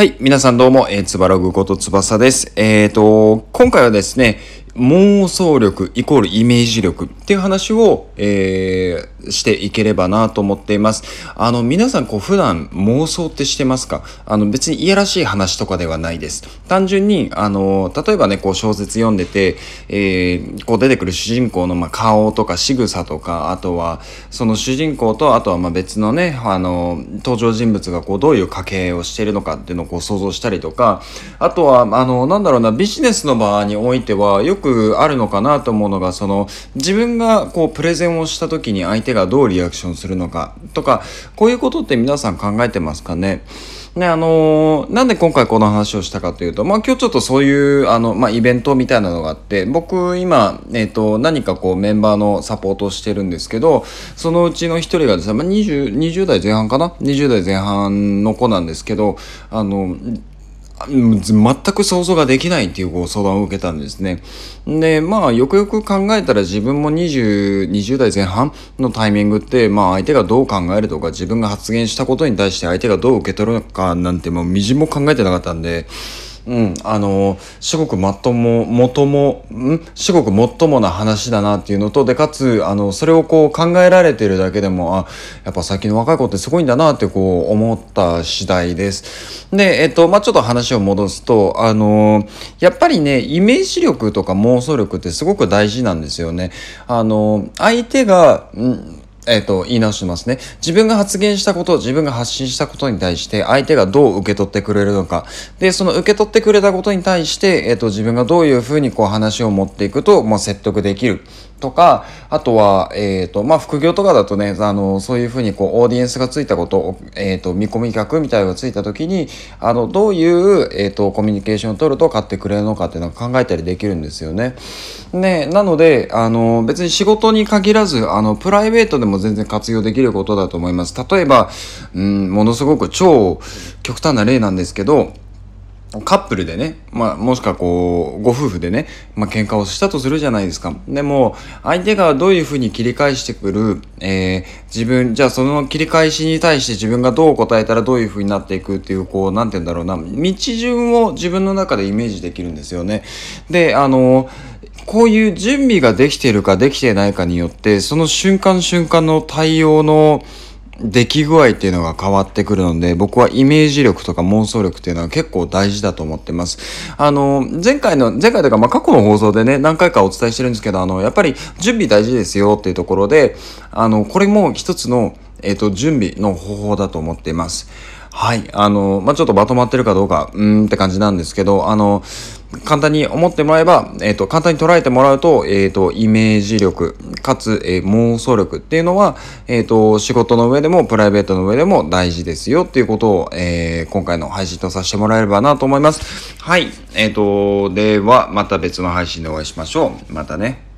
はい。皆さんどうも、えー、つばらぐことつばさです。えっ、ー、と、今回はですね、妄想力イコールイメージ力っていう話を、えー、していければなと思っています。あの、皆さんこう普段妄想ってしてますか？あの別にいやらしい話とかではないです。単純に、あの、例えばね、こう小説読んでて、えー、こう出てくる主人公のまあ顔とか仕草とか、あとはその主人公と、あとはまあ別のね、あの、登場人物がこうどういう家系をしているのかっていうのをこう想像したりとか、あとは、あの、なんだろうな、ビジネスの場においてはよくくあるのかなと思うのが、その、自分がこうプレゼンをした時に相手がどうリアクションするのかとか、こういうことって皆さん考えてますかね？ね、あのー、なんで今回この話をしたかというと、まあ今日ちょっとそういう、あの、まあイベントみたいなのがあって、僕今、えっ、ー、と、何かこうメンバーのサポートをしてるんですけど、そのうちの一人がですね、まあ20、20代前半かな ?20 代前半の子なんですけど、あの、全く想像ができないっていうご相談を受けたんですね。で、まあ、よくよく考えたら自分も20、20代前半のタイミングって、まあ、相手がどう考えるとか、自分が発言したことに対して相手がどう受け取るのかなんて、もう、みじも考えてなかったんで、うん、あの至極まとももともん？至極もっともな話だなっていうのとでかつあのそれをこう考えられてるだけでもあやっぱ最近の若い子ってすごいんだなってこう思った次第です。でえっとまあちょっと話を戻すとあのやっぱりねイメージ力とか妄想力ってすごく大事なんですよね。あの相手が、ん？えっ、ー、と、言い直しますね。自分が発言したこと、自分が発信したことに対して、相手がどう受け取ってくれるのか。で、その受け取ってくれたことに対して、えっ、ー、と、自分がどういうふうにこう話を持っていくと、まあ、説得できる。とか、あとは、えっ、ー、と、まあ、副業とかだとね、あの、そういうふうに、こう、オーディエンスがついたこと、えっ、ー、と、見込み客みたいなのがついた時に、あの、どういう、えっ、ー、と、コミュニケーションを取ると買ってくれるのかっていうのを考えたりできるんですよね。ね、なので、あの、別に仕事に限らず、あの、プライベートでも全然活用できることだと思います。例えば、うん、ものすごく超極端な例なんですけど、カップルでね、まあ、もしくはこう、ご夫婦でね、まあ、喧嘩をしたとするじゃないですか。でも、相手がどういうふうに切り返してくる、えー、自分、じゃあその切り返しに対して自分がどう答えたらどういうふうになっていくっていう、こう、なんて言うんだろうな、道順を自分の中でイメージできるんですよね。で、あの、こういう準備ができているかできていないかによって、その瞬間瞬間の対応の、出来具合っていうのが変わってくるので、僕はイメージ力とか妄想力っていうのは結構大事だと思ってます。あの、前回の、前回というか、まあ、過去の放送でね、何回かお伝えしてるんですけど、あの、やっぱり準備大事ですよっていうところで、あの、これも一つの、えっ、ー、と、準備の方法だと思っています。はい。あの、まあ、ちょっとまとまってるかどうか、うーんって感じなんですけど、あの、簡単に思ってもらえば、えっ、ー、と、簡単に捉えてもらうと、えっ、ー、と、イメージ力、かつ、えー、妄想力っていうのは、えっ、と、仕事の上でも、プライベートの上でも大事ですよっていうことを、え今回の配信とさせてもらえればなと思います。はい。えっ、と、では、また別の配信でお会いしましょう。またね。